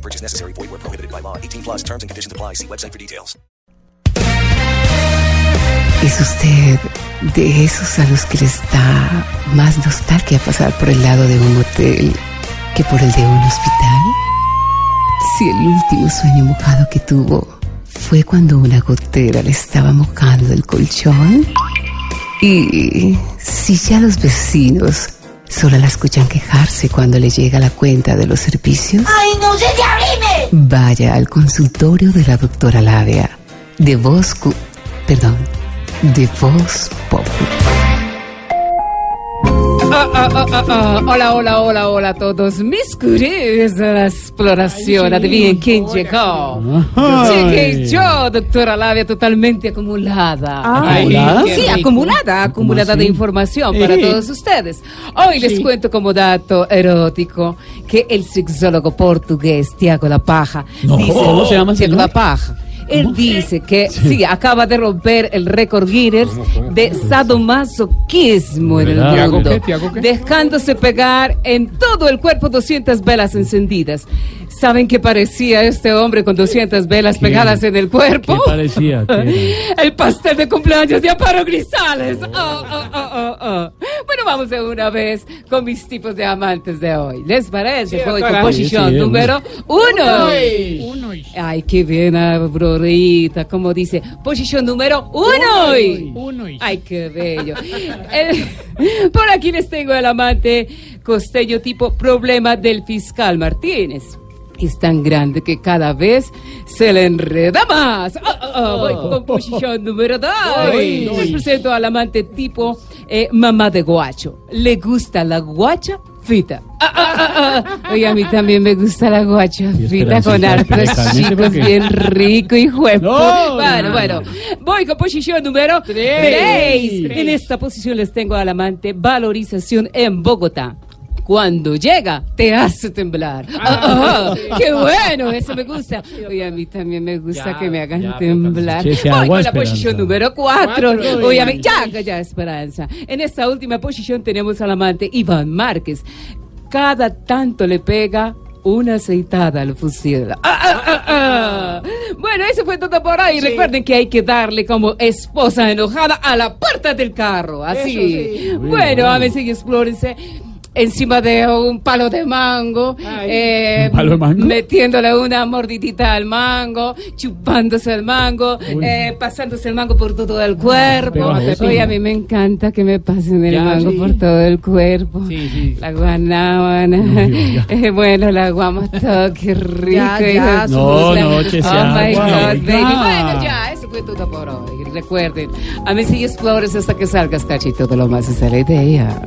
No purchase necessary. Void where prohibited by law. 18 plus terms and conditions apply. See website for details. ¿Es usted de esos a los que les da más nostalgia pasar por el lado de un hotel que por el de un hospital? Si el último sueño mojado que tuvo fue cuando una gotera le estaba mojando el colchón. Y si ya los vecinos solo la escuchan quejarse cuando le llega la cuenta de los servicios. ¡Ay, no sé si abrime! Vaya al consultorio de la doctora Labia. De voz... Perdón. De voz pop. Hola, hola, hola, hola a todos. Mis curiosos de la exploración. Adivinen quién llegó. Llegué yo, doctora Labia, totalmente acumulada. ¿Acumulada? Sí, acumulada, acumulada de información para todos ustedes. Hoy les cuento como dato erótico que el sexólogo portugués Tiago La Paja No, ¿cómo se llama Tiago? La Paja. Él dice que sí, acaba de romper el récord Guinness de sadomasoquismo en el ¿Verdad? ¿Tiago mundo, qué? ¿Tiago qué? dejándose pegar en todo el cuerpo 200 velas encendidas. ¿Saben qué parecía este hombre con 200 velas pegadas en el cuerpo? ¿Qué parecía? ¿Qué El pastel de cumpleaños de Amparo Grisales. Oh, oh, oh, oh, oh. Bueno, vamos de una vez con mis tipos de amantes de hoy. ¿Les parece? Voy con posición Sí, sí, número uno. Ay, qué bien, Aurorita, como dice. Posición número uno. Ay, qué bello. El- por aquí les tengo el amante costeño tipo problema del fiscal Martínez. Es tan grande que cada vez se le enreda más. Ah, ah, ah, voy con posición número dos. Les presento al amante tipo eh, mamá de guacho. ¿Le gusta la guacha? Fita. Ah. Oye, a mí también me gusta la guacha frita con hartos chicos bien rico y juego. No, bueno, no, bueno. Voy con posición número 3. En esta posición les tengo al amante valorización en Bogotá. Cuando llega, te hace temblar. Ah, ah, ¡Qué bueno! Eso me gusta. Oye, a mí también me gusta que me hagan temblar. Sí, sí, Voy con la Esperanza. posición número 4. Oye, a mí- ya, ya, Esperanza. En esta última posición tenemos al amante Iván Márquez. Cada tanto le pega una aceitada al fusil. Ah, ah, ah, ah. Bueno, eso fue todo por ahí. Recuerden que hay que darle como esposa enojada a la puerta del carro. Así. Bueno, a veces explórense. Encima de un palo de mango, eh, ¿Un palo de mango? metiéndole una mordidita al mango, chupándose el mango, eh, pasándose el mango por todo el cuerpo. Oye, a mí me encanta que me pasen el Ya, mango sí. por todo el cuerpo. Sí, sí. La guanábana. No. Eh, bueno, la guama todo, qué rico. Ya, ya, de No, no, Oh sea my God, baby. Bueno, ya, eso fue todo por hoy. Recuerden, a mí sigues flores hasta que salgas, cachito de lo más, esa es la idea.